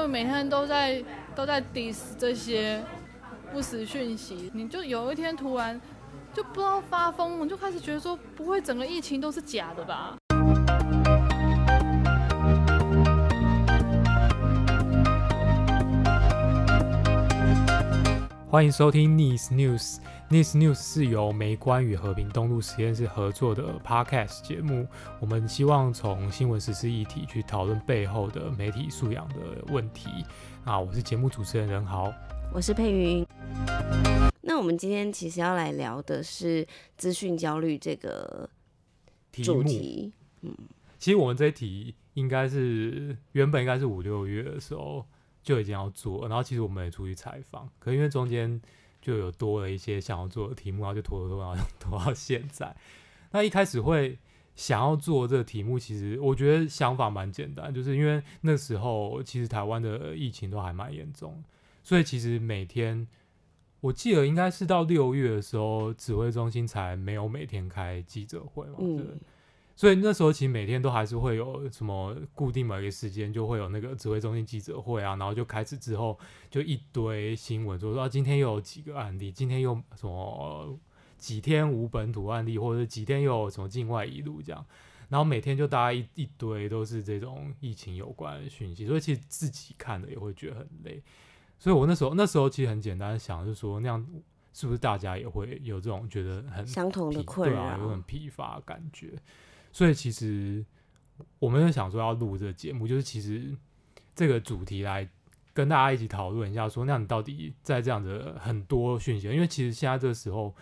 为每天都在都在 diss 这些不实讯息，你就有一天突然就不知道发疯，我就开始觉得说，不会整个疫情都是假的吧？欢迎收听 Nice News。Nice News 是由媒观与和平东路实验室合作的 Podcast 节目。我们希望从新闻时事议题去讨论背后的媒体素养的问题。啊，我是节目主持人任豪，我是佩云。那我们今天其实要来聊的是资讯焦虑这个主题。题目。嗯，其实我们这一题应该是原本应该是五六月的时候。就已经要做，然后其实我们也出去采访，可因为中间就有多了一些想要做的题目，然后就拖拖拖，然后 拖到现在。那一开始会想要做这个题目，其实我觉得想法蛮简单，就是因为那时候其实台湾的疫情都还蛮严重，所以其实每天我记得应该是到六月的时候，指挥中心才没有每天开记者会嘛，对。嗯所以那时候其实每天都还是会有什么固定某一个时间就会有那个指挥中心记者会啊，然后就开始之后就一堆新闻，就说今天又有几个案例，今天又什么几天无本土案例，或者几天又有什么境外一路这样，然后每天就大家一一堆都是这种疫情有关的讯息，所以其实自己看的也会觉得很累。所以我那时候那时候其实很简单想，就是说那样是不是大家也会有这种觉得很相同的困扰，对啊，有点疲乏感觉。所以其实我们就想说要录这个节目，就是其实这个主题来跟大家一起讨论一下，说那你到底在这样的很多讯息，因为其实现在这个时候，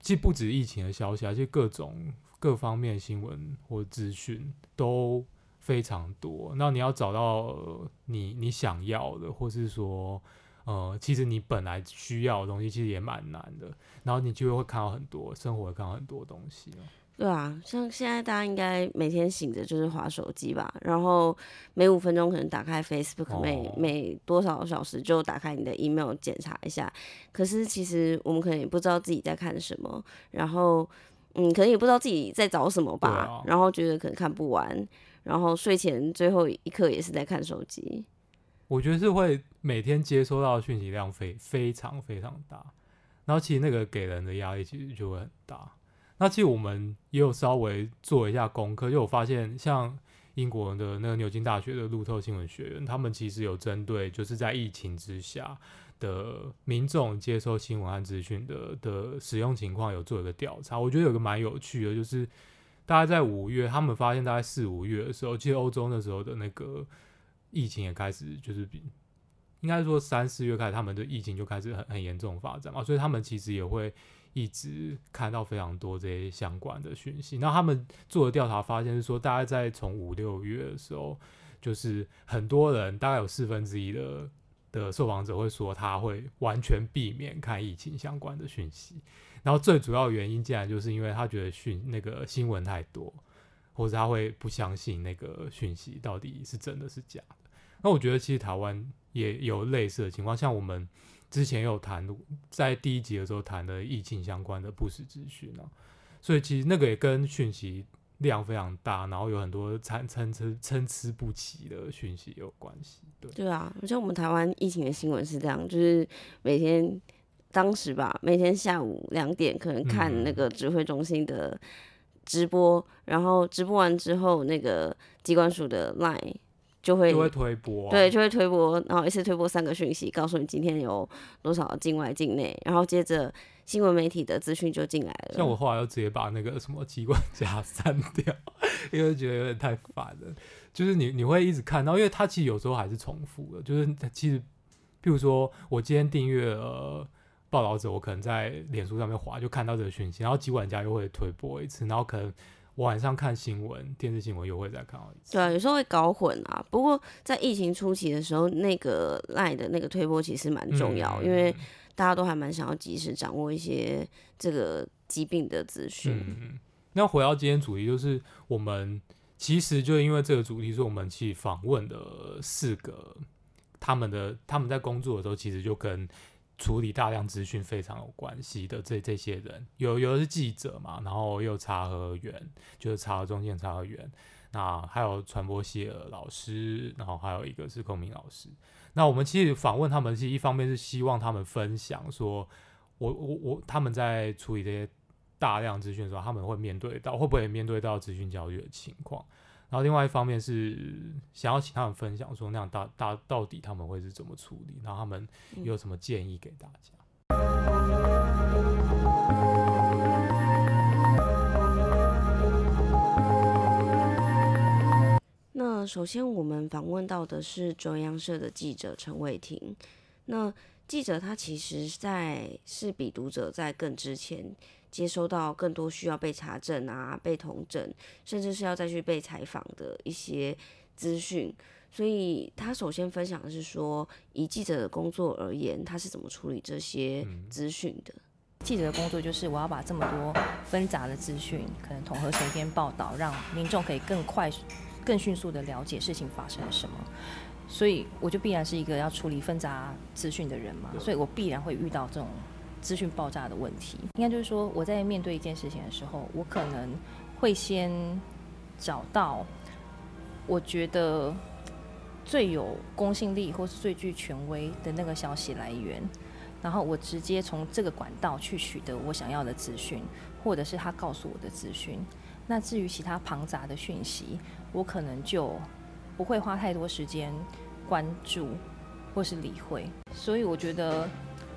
其实不止疫情的消息，而且各种各方面新闻或资讯都非常多。那你要找到你你想要的，或是说呃，其实你本来需要的东西，其实也蛮难的。然后你就会看到很多生活，会看到很多东西。对啊，像现在大家应该每天醒着就是滑手机吧，然后每五分钟可能打开 Facebook，哦，每每多少小时就打开你的 email 检查一下。可是其实我们可能也不知道自己在看什么，然后嗯，可能也不知道自己在找什么吧，啊，然后觉得可能看不完，然后睡前最后一刻也是在看手机。我觉得是会每天接收到的讯息量非非常非常大，然后其实那个给人的压力其实就会很大。那其实我们也有稍微做一下功课，就我发现，像英国的那个牛津大学的路透新闻学院，他们其实有针对就是在疫情之下的民众接收新闻和资讯的的使用情况，有做一个调查。我觉得有个蛮有趣的，就是大概在五月，他们发现大概四五月的时候，其实欧洲那时候的那个疫情也开始就是比应该说三四月开始，他们的疫情就开始很很严重发展嘛，所以他们其实也会。一直看到非常多这些相关的讯息，那他们做的调查发现是说，大概在从五六月的时候，就是很多人大概有四分之一的的受访者会说他会完全避免看疫情相关的讯息，然后最主要原因竟然就是因为他觉得讯那个新闻太多，或者他会不相信那个讯息到底是真的是假的。那我觉得其实台湾也有类似的情况，像我们。之前有谈，在第一集的时候谈的疫情相关的不实资讯啊，所以其实那个也跟讯息量非常大，然后有很多参参差参差不齐的讯息有关系。对对啊，像我们台湾疫情的新闻是这样，就是每天当时吧，每天下午两点可能看那个指挥中心的直播，嗯、然后直播完之后，那个机关署的 Line。就会，就会推播，啊，对，就会推播，然后一次推播三个讯息，告诉你今天有多少境外境内，然后接着新闻媒体的资讯就进来了。像我后来又直接把那个什么机关 家删掉，因为觉得有点太烦了。就是你你会一直看到，因为它其实有时候还是重复的。就是其实，譬如说我今天订阅了报道者，我可能在脸书上面滑就看到这个讯息，然后机关家又会推播一次，然后可能。晚上看新闻，电视新闻又会再看到一次。对啊，有时候会搞混啊。不过在疫情初期的时候，那个 LINE 的那个推波其实蛮重要，嗯，因为大家都还蛮想要及时掌握一些这个疾病的资讯。嗯，那回到今天主题，就是我们其实就因为这个主题，是我们去访问的四个他们的他们在工作的时候，其实就跟。处理大量资讯非常有关系的这这些人，有有的是记者嘛，然后又查核员，就是查核中心查核员，那还有传播系的老师，然后还有一个是公民老师。那我们其实访问他们，是一方面是希望他们分享说，我我我他们在处理这些大量资讯的时候，他们会面对到会不会面对到资讯焦虑的情况。然后另外一方面是想要请他们分享说，那样大大到底他们会是怎么处理，然后他们有什么建议给大家。那首先我们访问到的是中央社的记者陈伟霆。那记者他其实在是比读者在更之前。接收到更多需要被查证啊、被同整，甚至是要再去被采访的一些资讯，所以他首先分享的是说，以记者的工作而言，他是怎么处理这些资讯的？记者的工作就是我要把这么多纷杂的资讯，可能统合成一篇报道，让民众可以更快、更迅速的了解事情发生了什么。所以我就必然是一个要处理纷杂资讯的人嘛，所以我必然会遇到这种。资讯爆炸的问题，应该就是说，我在面对一件事情的时候，我可能会先找到我觉得最有公信力或是最具权威的那个消息来源，然后我直接从这个管道去取得我想要的资讯，或者是他告诉我的资讯。那至于其他庞杂的讯息，我可能就不会花太多时间关注或是理会。所以我觉得。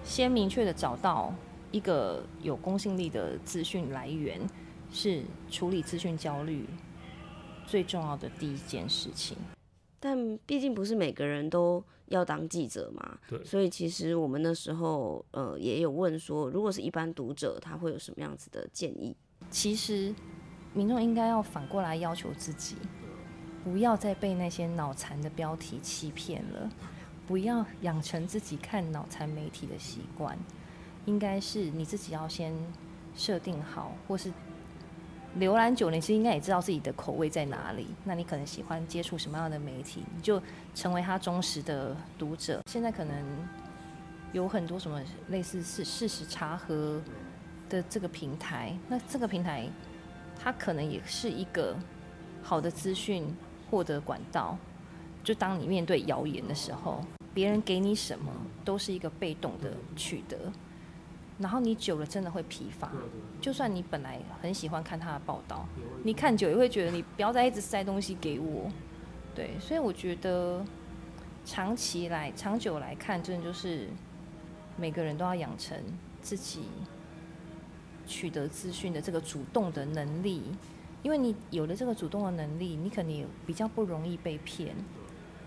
先明确的找到一个有公信力的资讯来源，是处理资讯焦虑最重要的第一件事情。但毕竟不是每个人都要当记者嘛，对，所以其实我们那时候呃也有问说，如果是一般读者，他会有什么样子的建议？其实民众应该要反过来要求自己，不要再被那些脑残的标题欺骗了。不要养成自己看脑残媒体的习惯，应该是你自己要先设定好，或是浏览久了，你其实应该也知道自己的口味在哪里。那你可能喜欢接触什么样的媒体，你就成为他忠实的读者。现在可能有很多什么类似事事实查核的这个平台，那这个平台它可能也是一个好的资讯获得管道。就当你面对谣言的时候，别人给你什么都是一个被动的取得，然后你久了真的会疲乏。就算你本来很喜欢看他的报道，你看久也会觉得你不要再一直塞东西给我。对，所以我觉得长期来、长久来看，真的就是每个人都要养成自己取得资讯的这个主动的能力，因为你有了这个主动的能力，你肯定比较不容易被骗。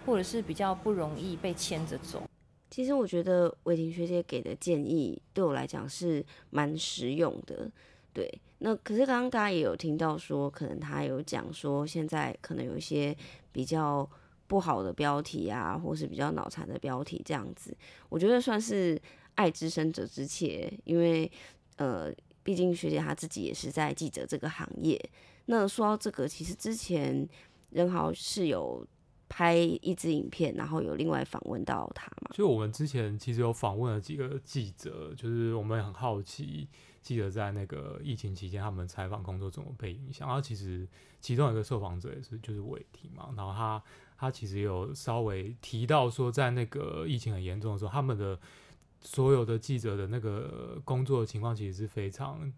或者是比较不容易被牵着走。其实我觉得伟霆学姐给的建议对我来讲是蛮实用的。对，那可是刚刚大家也有听到说，可能他有讲说，现在可能有一些比较不好的标题啊，或是比较脑残的标题这样子。我觉得算是爱之深责之切，因为呃，毕竟学姐她自己也是在记者这个行业。那说到这个，其实之前任豪是有。拍一支影片，然后有另外访问到他嘛？就我们之前其实有访问了几个记者，就是我们很好奇记者在那个疫情期间他们采访工作怎么被影响。然后其实其中一个受访者也是就是伟霆嘛，然后他他其实有稍微提到说，在那个疫情很严重的时候，他们的所有的记者的那个工作的情况其实是非常。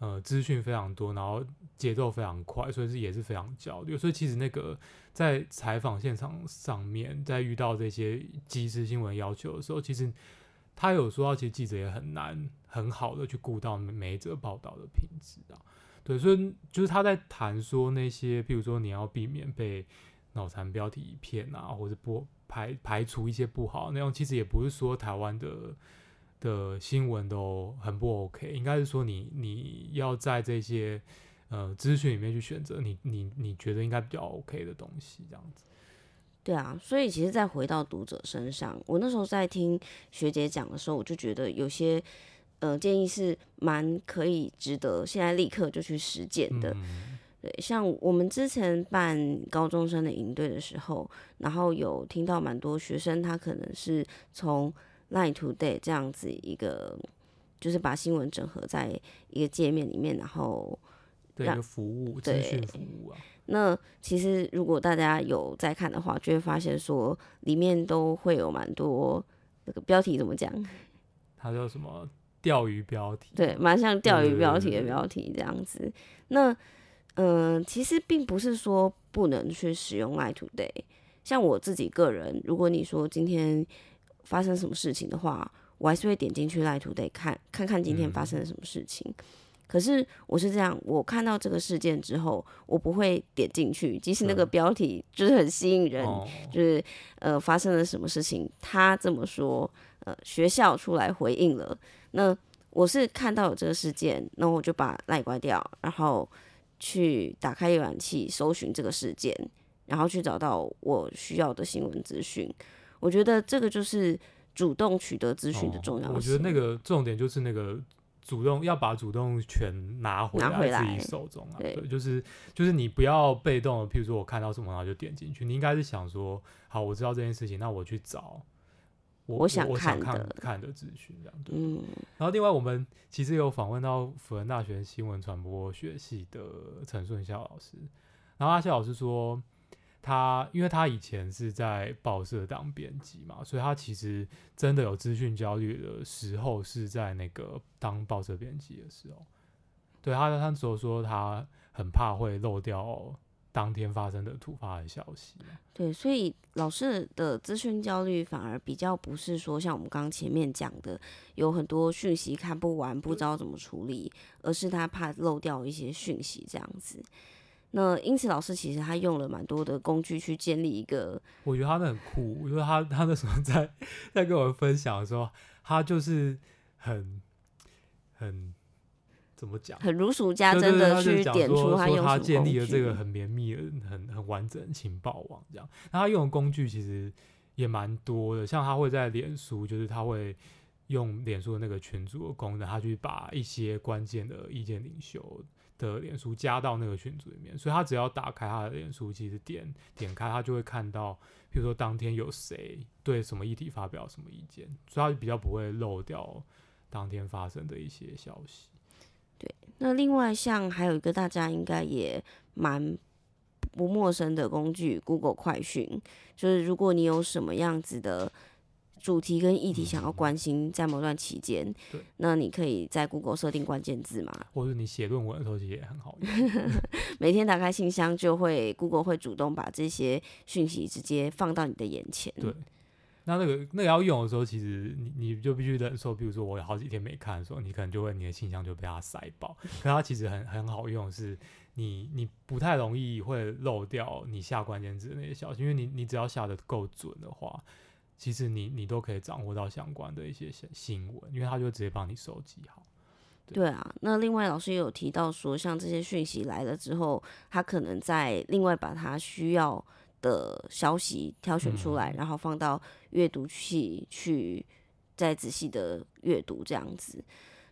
呃，资讯非常多，然后节奏非常快，所以是也是非常焦虑。所以其实那个在采访现场上面，在遇到这些即时新闻要求的时候，其实他有说到，其实记者也很难很好的去顾到每一则报道的品质啊。对，所以就是他在谈说那些，譬如说你要避免被脑残标题骗啊，或者不排排除一些不好的内容，其实也不是说台湾的。的新闻都很不 OK，应该是说你你要在这些呃资讯里面去选择你你你觉得应该比较 OK 的东西，这样子。对啊，所以其实再回到读者身上，我那时候在听学姐讲的时候，我就觉得有些呃建议是蛮可以值得现在立刻就去实践的。嗯、对，像我们之前办高中生的营队的时候，然后有听到蛮多学生，他可能是从 Line Today 这样子一个，就是把新闻整合在一个界面里面，然后对一个服务资讯服务啊。那其实如果大家有在看的话，就会发现说里面都会有蛮多那个标题怎么讲？它叫什么钓鱼标题？对，蛮像钓鱼标题的标题这样子。那嗯、呃，其实并不是说不能去使用 Line Today。像我自己个人，如果你说今天发生什么事情的话，我还是会点进去 Line Today 看看看今天发生了什么事情。嗯可是我是这样，我看到这个事件之后，我不会点进去，即使那个标题就是很吸引人，嗯、就是呃发生了什么事情，他这么说，呃学校出来回应了，那我是看到有这个事件，那我就把赖关掉，然后去打开浏览器搜寻这个事件，然后去找到我需要的新闻资讯。我觉得这个就是主动取得资讯的重要性。哦、我觉得那个重点就是那个。主动要把主动权拿回来自己手中啊，对，就是就是你不要被动的，譬如说我看到什么然后就点进去，你应该是想说，好，我知道这件事情，那我去找我我想看的看，看的资讯这样，对。嗯，然后另外我们其实有访问到辅仁大学新闻传播学系的陈顺孝老师，然后阿孝老师说。他因为他以前是在报社当编辑嘛，所以他其实真的有资讯焦虑的时候是在那个当报社编辑的时候。对他，他那时候说他很怕会漏掉当天发生的突发的消息。对，所以老师的资讯焦虑反而比较不是说像我们刚刚前面讲的有很多讯息看不完，不知道怎么处理，而是他怕漏掉一些讯息这样子。那因此，老师其实他用了蛮多的工具去建立一个。我觉得他那很酷，因为他他那时候在在跟我们分享的时候，他就是很很怎么讲，很如数家珍的去点出他用。他建立了这个很绵密的、很很完整的情报网，这样。那他用的工具其实也蛮多的，像他会在脸书，就是他会用脸书的那个群组的功能，他去把一些关键的意见领袖。的脸书加到那个群组里面，所以他只要打开他的脸书，其实点点开他就会看到，比如说当天有谁对什么议题发表什么意见，所以他就比较不会漏掉当天发生的一些消息。对，那另外像还有一个大家应该也蛮不陌生的工具，Google 快讯，就是如果你有什么样子的。主题跟议题想要关心，在某段期间，嗯，那你可以在 Google 设定关键字嘛，或者你写论文的时候其实也很好用。每天打开信箱，就会 Google 会主动把这些讯息直接放到你的眼前。对，那那个那个要用的时候，其实你你就必须忍受，比如说我有好几天没看的时候，你可能就会你的信箱就被它塞爆。可它其实很很好用，是你你不太容易会漏掉你下关键字的那些消息，因为你你只要下的够准的话。其实你你都可以掌握到相关的一些新闻，因为他就直接帮你收集好。对，对啊，那另外老师也有提到说，像这些讯息来了之后，他可能再另外把他需要的消息挑选出来，嗯、然后放到阅读器去再仔细的阅读这样子。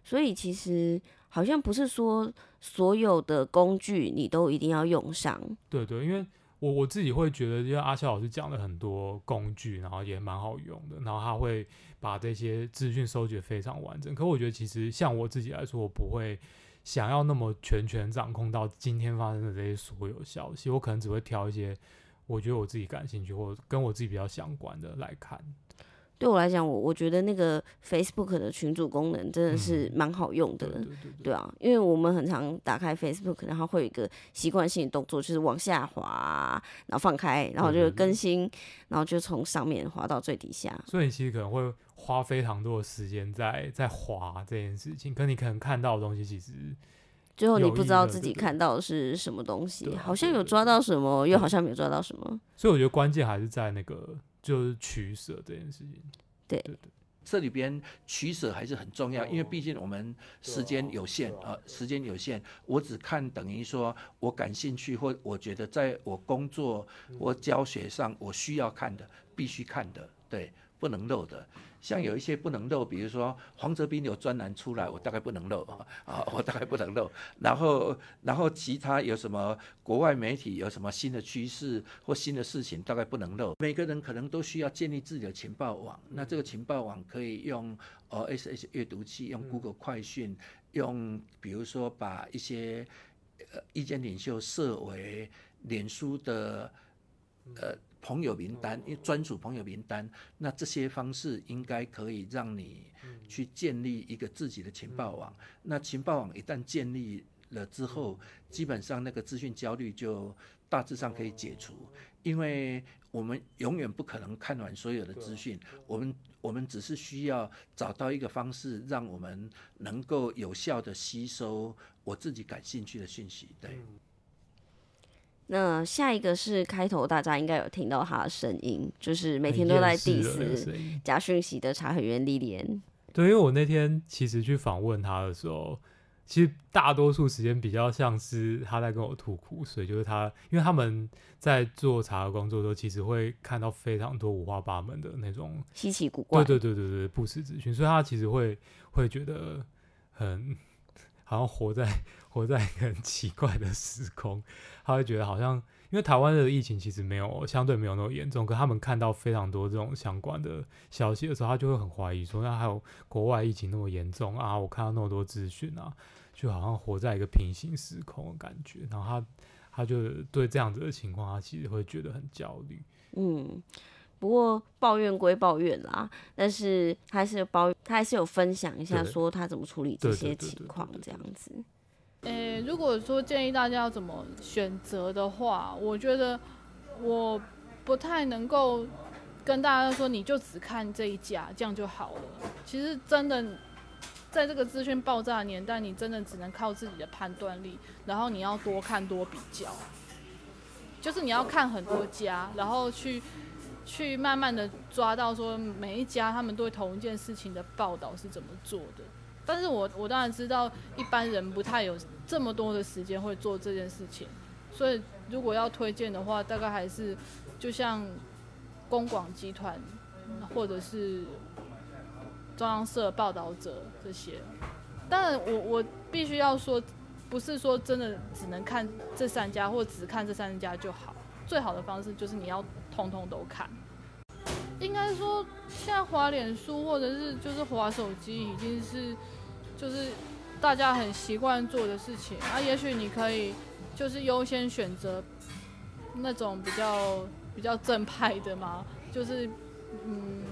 所以其实好像不是说所有的工具你都一定要用上。对对，因为。我我自己会觉得，因为阿肖老师讲了很多工具，然后也蛮好用的，然后他会把这些资讯收集得非常完整。可我觉得，其实像我自己来说，我不会想要那么全权掌控到今天发生的这些所有消息，我可能只会挑一些我觉得我自己感兴趣或跟我自己比较相关的来看。对我来讲，我我觉得那个 Facebook 的群组功能真的是蛮好用的，嗯，对对对对，对啊，因为我们很常打开 Facebook，然后会有一个习惯性的动作，就是往下滑，然后放开，然后就更新，然后就从上面滑到最底下。所以你其实可能会花非常多的时间在在滑这件事情，可你可能看到的东西其实最后你不知道自己看到的是什么东西，好像有抓到什么，又好像没有抓到什么。所以我觉得关键还是在那个。就是取舍这件事情，对。对对，这里边取舍还是很重要，因为毕竟我们时间有限啊，时间有限，我只看等于说我感兴趣或我觉得在我工作或教学上我需要看的，必须看的，对，不能漏的。像有一些不能漏，比如说黄泽斌有专栏出来，我大概不能漏 啊，我大概不能漏。然后，然后其他有什么国外媒体有什么新的趋势或新的事情，大概不能漏。每个人可能都需要建立自己的情报网，那这个情报网可以用 RSS 阅读器，用 Google 快讯，用比如说把一些呃意见领袖设为脸书的呃朋友名单，因为专属朋友名单，那这些方式应该可以让你去建立一个自己的情报网。那情报网一旦建立了之后，基本上那个资讯焦虑就大致上可以解除，因为我们永远不可能看完所有的资讯，我们我们只是需要找到一个方式，让我们能够有效的吸收我自己感兴趣的讯息。对。那下一个是开头，大家应该有听到他的声音，就是每天都在 diss 假讯息的查核员莉莲。对，因为我那天其实去访问他的时候。其实大多数时间比较像是他在跟我吐苦水，就是他，因为他们在做茶的工作的时候，其实会看到非常多五花八门的那种稀奇古怪，对对对对对，不实资讯，所以他其实会会觉得很好像活在活在一个很奇怪的时空，他会觉得好像因为台湾的疫情其实没有相对没有那么严重，可他们看到非常多这种相关的消息的时候，他就会很怀疑说，那还有国外疫情那么严重啊？我看到那么多资讯啊。就好像活在一个平行时空的感觉，然后他他就对这样子的情况，他其实会觉得很焦虑。嗯，不过抱怨归抱怨啦，但是他还是有抱，他还是有分享一下，说他怎么处理这些情况这样子。诶，如果说建议大家要怎么选择的话，我觉得我不太能够跟大家说，你就只看这一家，这样就好了。其实真的。在这个资讯爆炸年代，你真的只能靠自己的判断力，然后你要多看多比较，就是你要看很多家，然后去去慢慢的抓到说每一家他们对同一件事情的报道是怎么做的。但是我我当然知道一般人不太有这么多的时间会做这件事情，所以如果要推荐的话，大概还是就像公广集团或者是。中央社报道者这些，当然我我必须要说，不是说真的只能看这三家或只看这三家就好。最好的方式就是你要通通都看。应该说，现在滑脸书或者是就是滑手机已经是就是大家很习惯做的事情啊。也许你可以就是优先选择那种比较比较正派的嘛，就是嗯。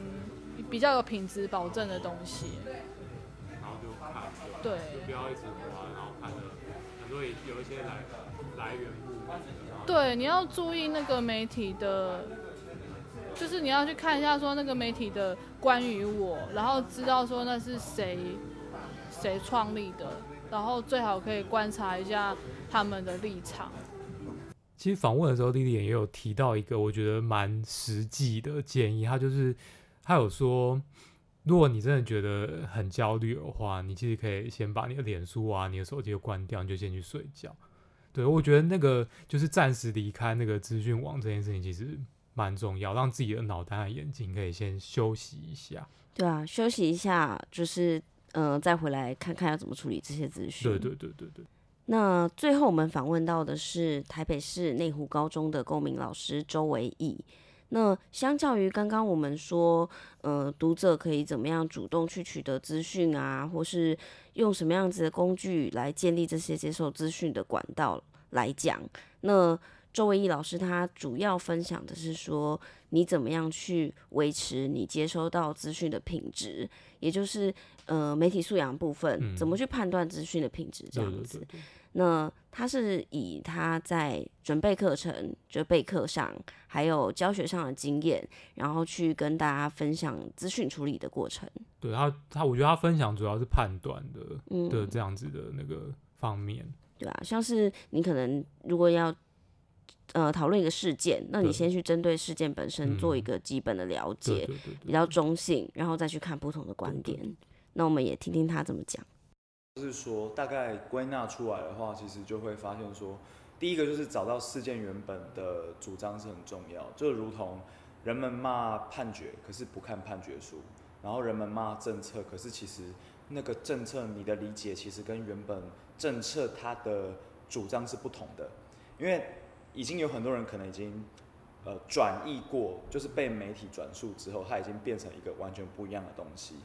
比较有品质保证的东西，然后就看，对，就不要一直滑，然后看的很多有一些来来源不对，你要注意那个媒体的，就是你要去看一下说那个媒体的关于我，然后知道说那是谁谁创立的，然后最好可以观察一下他们的立场。其实访问的时候，莉莉也有提到一个我觉得蛮实际的建议，他就是。他有说，如果你真的觉得很焦虑的话，你其实可以先把你的脸书啊、你的手机都关掉，你就先去睡觉。对，我觉得那个就是暂时离开那个资讯网这件事情，其实蛮重要，让自己的脑袋和眼睛可以先休息一下。对啊，休息一下，就是呃，再回来看看要怎么处理这些资讯。对对对对对。那最后我们访问到的是台北市内湖高中的公民老师周维义。那相较于刚刚我们说，呃，读者可以怎么样主动去取得资讯啊，或是用什么样子的工具来建立这些接受资讯的管道来讲，那周维义老师他主要分享的是说，你怎么样去维持你接收到资讯的品质，也就是呃媒体素养部分，嗯、怎么去判断资讯的品质这样子。对对对对那他是以他在准备课程、就备课上，还有教学上的经验，然后去跟大家分享资讯处理的过程。对他，他我觉得他分享主要是判断的，嗯，的这样子的那个方面。对啊，像是你可能如果要呃讨论一个事件，那你先去针对事件本身做一个基本的了解，比较中性，然后再去看不同的观点。那我们也听听他怎么讲。就是说，大概归纳出来的话，其实就会发现说，第一个就是找到事件原本的主张是很重要，就如同人们骂判决，可是不看判决书；然后人们骂政策，可是其实那个政策你的理解其实跟原本政策它的主张是不同的，因为已经有很多人可能已经呃转译过，就是被媒体转述之后，它已经变成一个完全不一样的东西。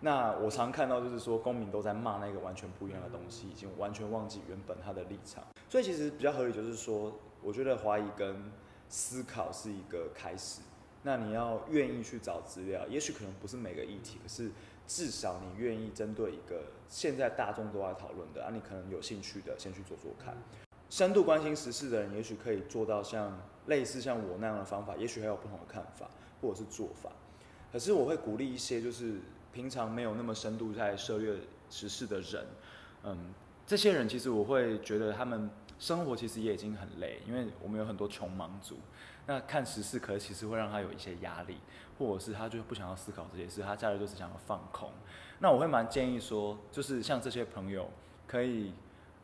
那我常看到就是说，公民都在骂那个完全不一样的东西，已经完全忘记原本他的立场。所以其实比较合理就是说，我觉得怀疑跟思考是一个开始。那你要愿意去找资料，也许可能不是每个议题，可是至少你愿意针对一个现在大众都在讨论的啊，你可能有兴趣的，先去做做看。深度关心时事的人，也许可以做到像类似像我那样的方法，也许还有不同的看法或者是做法。可是我会鼓励一些就是平常没有那么深度在涉猎时事的人，嗯，这些人其实我会觉得他们生活其实也已经很累，因为我们有很多穷忙族。那看时事，可是其实会让他有一些压力，或者是他就不想要思考这些事，他假日就是想要放空。那我会蛮建议说，就是像这些朋友，可以，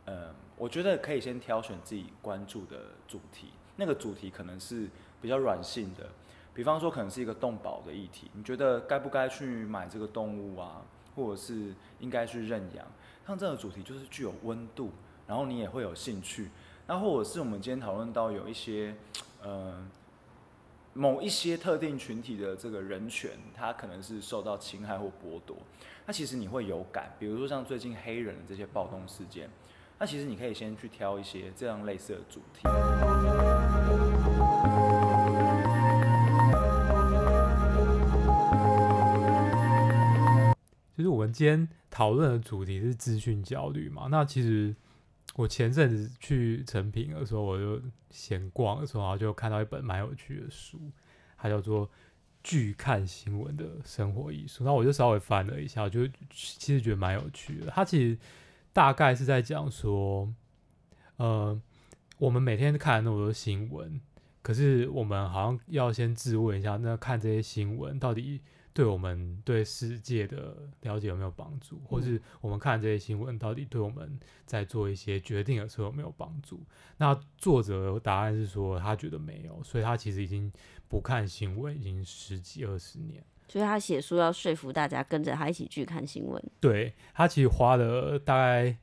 嗯，我觉得可以先挑选自己关注的主题，那个主题可能是比较软性的，比方说可能是一个动保的议题，你觉得该不该去买这个动物啊，或者是应该去认养？像这个主题就是具有温度，然后你也会有兴趣。那或者是我们今天讨论到有一些。呃，某一些特定群体的这个人权，他可能是受到侵害或剥夺，那其实你会有感，比如说像最近黑人的这些暴动事件，那其实你可以先去挑一些这样类似的主题。就是我们今天讨论的主题是资讯焦虑嘛，那其实。我前阵子去诚品的时候，我就闲逛的时候，然后就看到一本蛮有趣的书，它叫做《拒看新闻的生活艺术》。那我就稍微翻了一下，我就其实觉得蛮有趣的。它其实大概是在讲说，呃，我们每天看那么多新闻，可是我们好像要先自问一下，那看这些新闻到底，对我们对世界的了解有没有帮助，或是我们看这些新闻到底对我们在做一些决定的时候有没有帮助？那作者的答案是说他觉得没有，所以他其实已经不看新闻已经十几二十年。所以他写书要说服大家跟着他一起去看新闻。对，他其实花了大概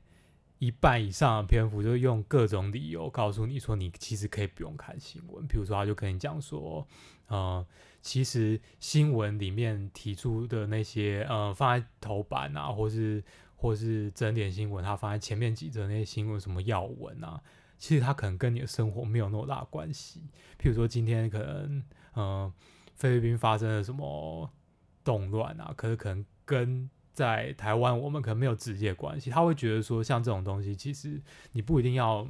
一半以上的篇幅，就用各种理由告诉你说，你其实可以不用看新闻。比如说，他就跟你讲说，呃。其实新闻里面提出的那些，呃，放在头版啊，或是或是整点新闻，它放在前面几则那些新闻，什么要闻啊，其实它可能跟你的生活没有那么大关系。譬如说今天可能，嗯、呃，菲律宾发生了什么动乱啊，可是可能跟在台湾我们可能没有直接关系。他会觉得说，像这种东西，其实你不一定要。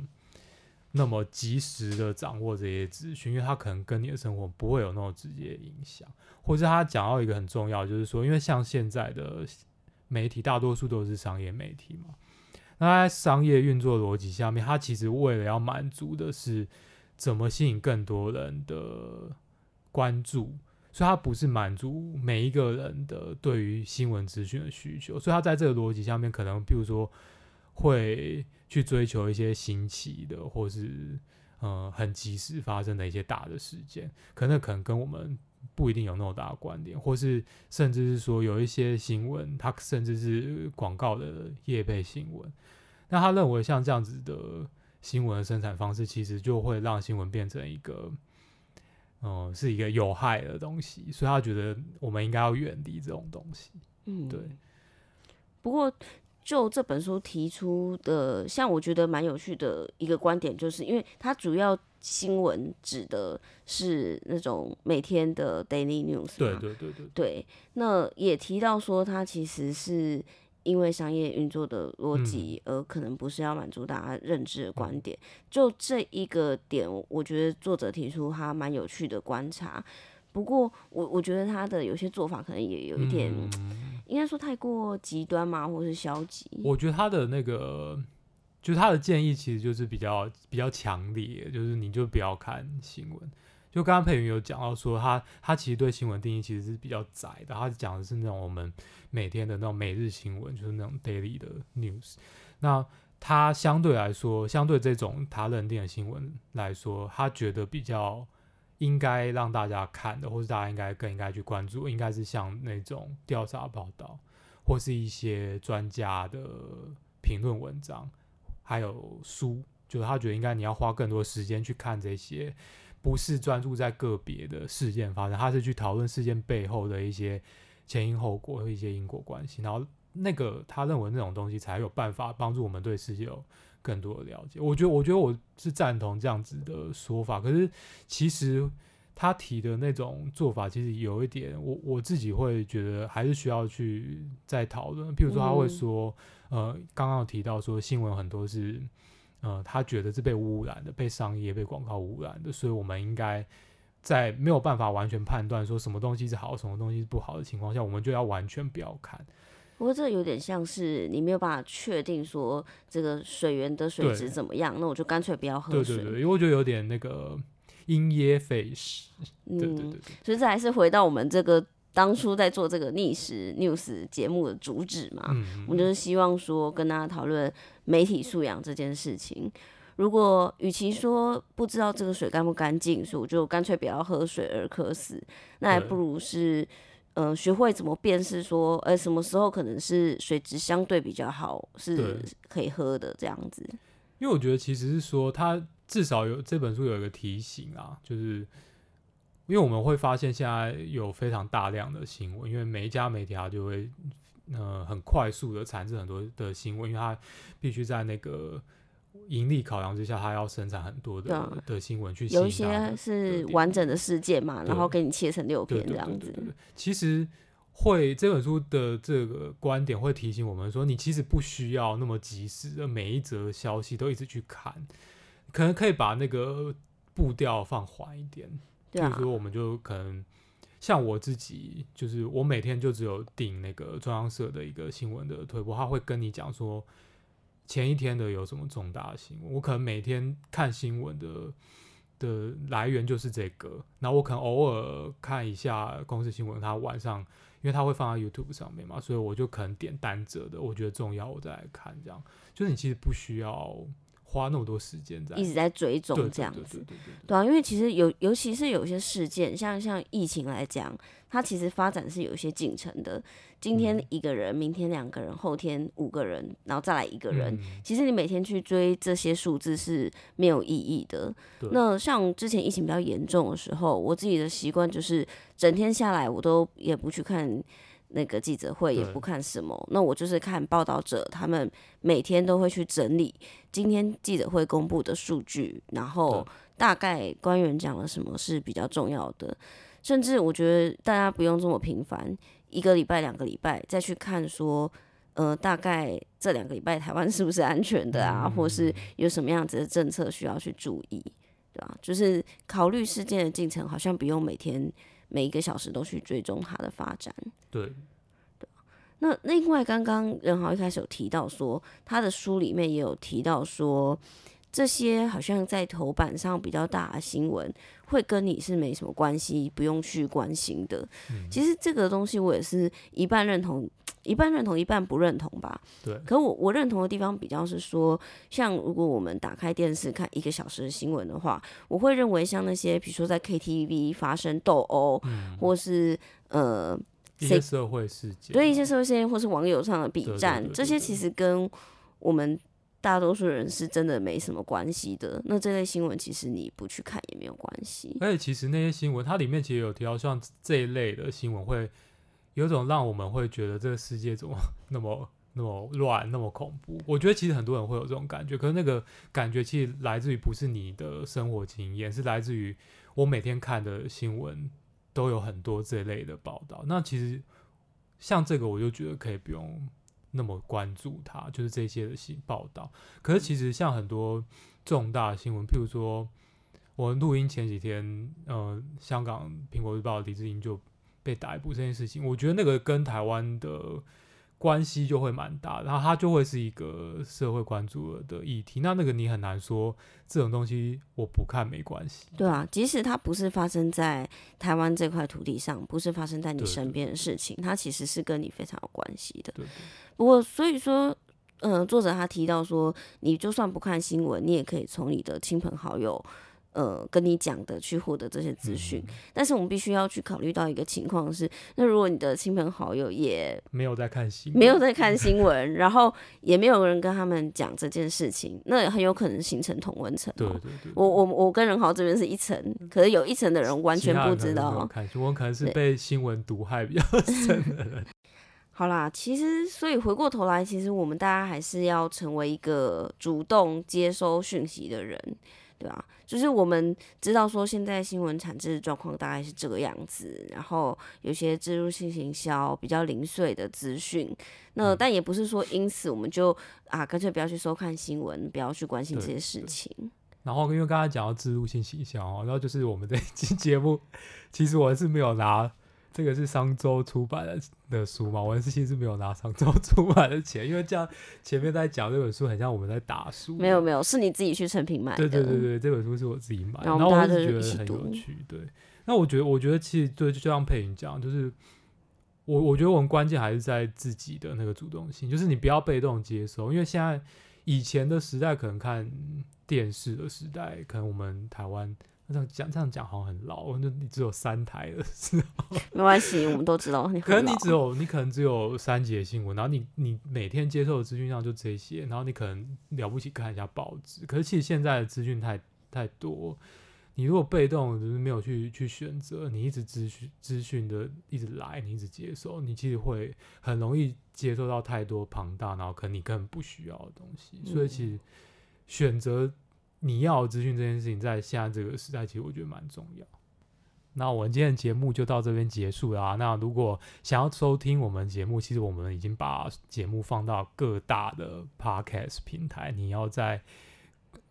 那么及时的掌握这些资讯，因为它可能跟你的生活不会有那么直接影响，或者他讲到一个很重要，就是说，因为像现在的媒体大多数都是商业媒体嘛，那在商业运作逻辑下面，它其实为了要满足的是怎么吸引更多人的关注，所以它不是满足每一个人的对于新闻资讯的需求，所以它在这个逻辑下面，可能比如说会。去追求一些新奇的，或是呃很及时发生的一些大的事件，可能可能跟我们不一定有那么大的关联，或是甚至是说有一些新闻，它甚至是广告的业配新闻。那他认为像这样子的新闻的生产方式，其实就会让新闻变成一个，嗯、呃，是一个有害的东西，所以他觉得我们应该要远离这种东西。嗯，对。不过。就这本书提出的，像我觉得蛮有趣的一个观点，就是因为它主要新闻指的是那种每天的 daily news。对对对对。对，那也提到说，它其实是因为商业运作的逻辑，而可能不是要满足大家认知的观点。嗯。就这一个点，我觉得作者提出他蛮有趣的观察。不过我我觉得他的有些做法可能也有一点。嗯 应该说太过极端嘛，或是消极。我觉得他的那个，就是他的建议，其实就是比较比较强烈，就是你就不要看新闻。就刚刚佩云有讲到说他，他他其实对新闻定义其实是比较窄的，他讲的是那种我们每天的那种每日新闻，就是那种 daily 的 news。那他相对来说，相对这种他认定的新闻来说，他觉得比较。应该让大家看的，或是大家应该更应该去关注，应该是像那种调查报道，或是一些专家的评论文章，还有书。就是他觉得应该你要花更多时间去看这些，不是专注在个别的事件发生，他是去讨论事件背后的一些前因后果和一些因果关系。然后那个他认为那种东西才有办法帮助我们对世界更多的了解。我觉得，我觉得我是赞同这样子的说法。可是，其实他提的那种做法，其实有一点，我我自己会觉得还是需要去再讨论。譬如说，他会说，嗯、呃，刚刚有提到说新闻很多是，呃，他觉得是被污染的，被商业、被广告污染的，所以我们应该。在没有办法完全判断说什么东西是好，什么东西是不好的情况下，我们就要完全不要看。不过这有点像是你没有办法确定说这个水源的水质怎么样，那我就干脆不要喝水。对对对，因为我觉得有点那个因噎废食。嗯对对，对，所以这还是回到我们这个当初在做这个逆时 news 节目的主旨嘛。嗯，我们就是希望说跟大家讨论媒体素养这件事情。如果与其说不知道这个水干不干净，所以我就干脆不要喝水而渴死，那还不如是，嗯、呃，学会怎么辨识说，呃，什么时候可能是水质相对比较好，是可以喝的这样子。因为我觉得其实是说，它至少有这本书有一个提醒啊，就是因为我们会发现现在有非常大量的新闻，因为每一家媒体它就会，呃，很快速的产生很多的新闻，因为它必须在那个。盈利考量之下，他要生产很多的、啊、的新闻去。有一些是完整的事件嘛，然后给你切成六篇这样子。其实会这本书的这个观点会提醒我们说，你其实不需要那么及时的每一则消息都一直去看，可能可以把那个步调放缓一点。就是说，我们就可能像我自己，就是我每天就只有订那个中央社的一个新闻的推播，他会跟你讲说。前一天的有什么重大的新闻？我可能每天看新闻的的来源就是这个，那我可能偶尔看一下公司新闻，它晚上因为它会放在 YouTube 上面嘛，所以我就可能点单折的，我觉得重要我再来看，这样就是你其实不需要。花那么多时间在一直在追踪这样子，对啊，因为其实有，尤其是有些事件，像像疫情来讲，它其实发展是有一些进程的。今天一个人，明天两个人，后天五个人，然后再来一个人。其实你每天去追这些数字是没有意义的。那像之前疫情比较严重的时候，我自己的习惯就是整天下来，我都也不去看。那个记者会也不看什么，那我就是看报道者，他们每天都会去整理今天记者会公布的数据，然后大概官员讲了什么是比较重要的，甚至我觉得大家不用这么频繁，一个礼拜、两个礼拜再去看说，呃，大概这两个礼拜台湾是不是安全的啊，或是有什么样子的政策需要去注意，对吧？就是考虑事件的进程，好像不用每天。每一个小时都去追踪它的发展，对，对。那另外，刚刚任豪一开始有提到说，他的书里面也有提到说，这些好像在头版上比较大的新闻，会跟你是没什么关系，不用去关心的。嗯。其实这个东西我也是一半认同。一半认同，一半不认同吧。对。可我我认同的地方比较是说，像如果我们打开电视看一个小时的新闻的话，我会认为像那些比如说在 KTV 发生斗殴，嗯，或是呃一些社会事件，对一些社会事件，或是网友上的比战，这些其实跟我们大多数人是真的没什么关系的。那这类新闻其实你不去看也没有关系。而且其实那些新闻，它里面其实有提到像这一类的新闻会。有种让我们会觉得这个世界怎么 那么那么乱，那么恐怖。我觉得其实很多人会有这种感觉，可是那个感觉其实来自于不是你的生活经验，是来自于我每天看的新闻都有很多这类的报道。那其实像这个，我就觉得可以不用那么关注它，就是这些的新报道。可是其实像很多重大新闻，譬如说我录音前几天，呃，香港苹果日报李志英就。被逮捕这件事情，我觉得那个跟台湾的关系就会蛮大，然后它就会是一个社会关注的议题。那那个你很难说这种东西我不看没关系。对啊，即使它不是发生在台湾这块土地上，不是发生在你身边的事情，它其实是跟你非常有关系的。对，对。不过所以说，嗯、呃，作者他提到说，你就算不看新闻，你也可以从你的亲朋好友。呃，跟你讲的去获得这些资讯，嗯，但是我们必须要去考虑到一个情况是，那如果你的亲朋好友也没有在看新闻，没有在看新闻，然后也没有人跟他们讲这件事情，那很有可能形成同温层。对对对，我我我跟任豪这边是一层，可是有一层的人完全不知道。看新闻可能是被新闻毒害比较深的人。好啦，其实所以回过头来，其实我们大家还是要成为一个主动接收讯息的人。对啊，就是我们知道说现在新闻产制的状况大概是这个样子，然后有些植入性行销比较零碎的资讯，那但也不是说因此我们就啊干脆不要去收看新闻，不要去关心这些事情。然后因为刚才讲到植入性行销，然后就是我们这一期节目，其实我是没有拿。这个是商周出版的的书嘛？我是其实没有拿商周出版的钱，因为这样前面在讲这本书，很像我们在打书。没有没有，是你自己去成品买的。对对对对，这本书是我自己买，然后我是觉得很有趣。对，那我觉得我觉得其实对，就像佩云讲，就是我我觉得我们关键还是在自己的那个主动性，就是你不要被动接受，因为现在以前的时代可能看电视的时代，可能我们台湾。这样讲，这样讲好像很老。就你只有三台的时候，没关系，我们都知道。你可能你只有，你可能只有三节新闻，然后你你每天接受的资讯量就这些，然后你可能了不起看一下报纸。可是其实现在的资讯太太多，你如果被动就是没有去去选择，你一直资讯资讯的一直来，你一直接受，你其实会很容易接受到太多庞大，然后可能你根本不需要的东西。所以其实选择。你要资讯这件事情，在现在这个时代，其实我觉得蛮重要。那我们今天的节目就到这边结束了啊。那如果想要收听我们节目，其实我们已经把节目放到各大的 Podcast 平台。你要在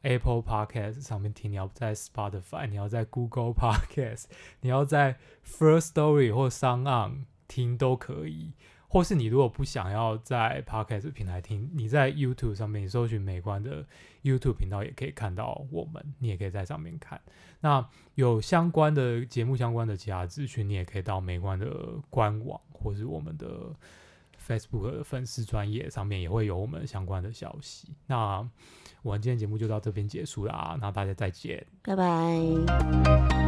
Apple Podcast 上面听，你要在 Spotify，你要在 Google Podcast，你要在 First Story 或 SoundOn 听都可以。或是你如果不想要在 Podcast 平台听，你在 YouTube 上面搜寻美观的 YouTube 频道，也可以看到我们，你也可以在上面看。那有相关的节目相关的其他资讯，你也可以到美观的官网，或是我们的 Facebook 的粉丝专业上面也会有我们相关的消息。那我们今天节目就到这边结束啦，那大家再见，拜拜。